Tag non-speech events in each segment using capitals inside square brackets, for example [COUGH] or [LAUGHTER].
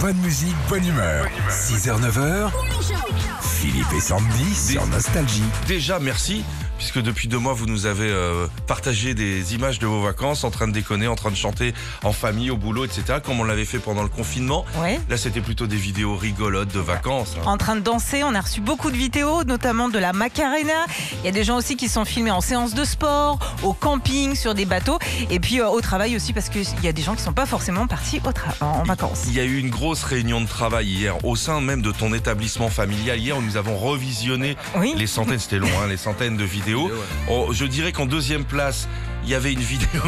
Bonne musique, bonne humeur. 6h, 9h. Philippe et Sandy sur Nostalgie. Déjà, merci, puisque depuis deux mois, vous nous avez euh, partagé des images de vos vacances, en train de déconner, en train de chanter en famille, au boulot, etc., comme on l'avait fait pendant le confinement. Ouais. Là, c'était plutôt des vidéos rigolotes de vacances. hein. En train de danser, on a reçu beaucoup de vidéos, notamment de la Macarena. Il y a des gens aussi qui sont filmés en séance de sport, au camping, sur des bateaux, et puis euh, au travail aussi, parce qu'il y a des gens qui sont pas forcément partis au en vacances. Il y a eu une grosse réunion de travail hier au sein même de ton établissement familial. Hier, nous avons revisionné Oui. les centaines, c'était long, hein, les centaines de vidéos. Oh, je dirais qu'en deuxième place, il y avait une vidéo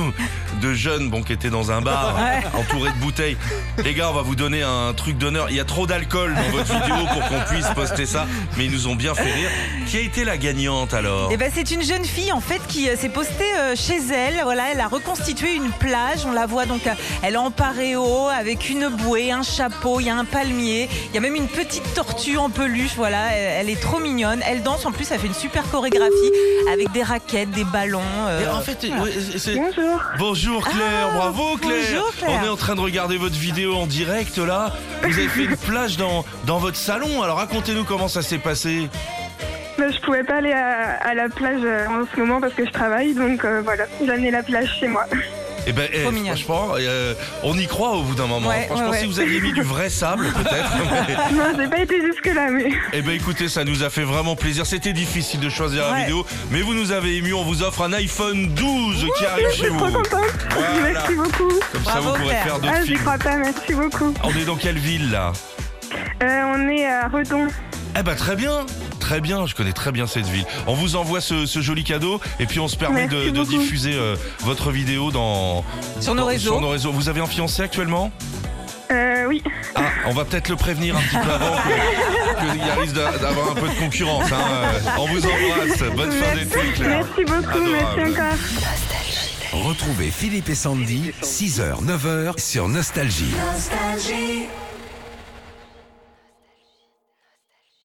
de jeunes bon, qui étaient dans un bar, Ouais. entourés de bouteilles. Les gars, on va vous donner un truc d'honneur. Il y a trop d'alcool dans votre vidéo pour qu'on puisse poster ça, mais ils nous ont bien fait rire. Qui a été la gagnante alors? Eh ben, c'est une jeune fille en fait qui euh, s'est postée euh, chez elle. Voilà, elle a reconstitué une plage. On la voit donc, euh, elle est en paréo avec une bouée, un chapeau, il y a un palmier, il y a même une petite tortue en peluche. Voilà, elle, elle est trop mignonne. Elle danse en plus, elle fait une super chorégraphie avec des raquettes, des ballons. euh, Et en fait, voilà. Bonjour. Bonjour Claire, Ah, bravo Claire. bonjour, Claire. On est en train de regarder votre vidéo en direct là. Vous avez fait une [LAUGHS] plage dans, dans votre salon. Alors racontez-nous comment ça s'est passé. Bah, je pouvais pas aller à, à la plage euh, en ce moment parce que je travaille, donc euh, voilà, j'ai amené la plage chez moi. [LAUGHS] Eh ben, eh, franchement, euh, on y croit au bout d'un moment. Ouais, franchement, ouais, si ouais. vous aviez mis du vrai sable, [LAUGHS] peut-être. mais- Non, j'ai pas été jusque là, mais Eh ben, écoutez, ça nous a fait vraiment plaisir. C'était difficile de choisir la vidéo, mais vous nous avez ému. On vous offre un iPhone 12 qui arrive je chez suis vous. trop contente. Voilà. Merci beaucoup. Comme ça, Bravo, vous pourrez faire d'autres Ah, j'y films. crois pas, merci beaucoup. On est dans quelle ville là? Euh, on est à Redon. Eh ben très bien, très bien, je connais très bien cette ville. On vous envoie ce, ce joli cadeau et puis on se permet de, diffuser euh, votre vidéo dans Sur nos dans- réseaux. Sur nos réseaux. Vous avez un fiancé actuellement? Euh, oui. Ah, on va peut-être le prévenir un petit peu avant que- qu'il y a risque d'a- d'avoir un peu de concurrence. hein. On vous embrasse. Bonne fin d'été, Claire. Merci beaucoup, merci encore. Retrouvez Philippe et Sandy, 6h, 9h sur Nostalgie. Nostalgie.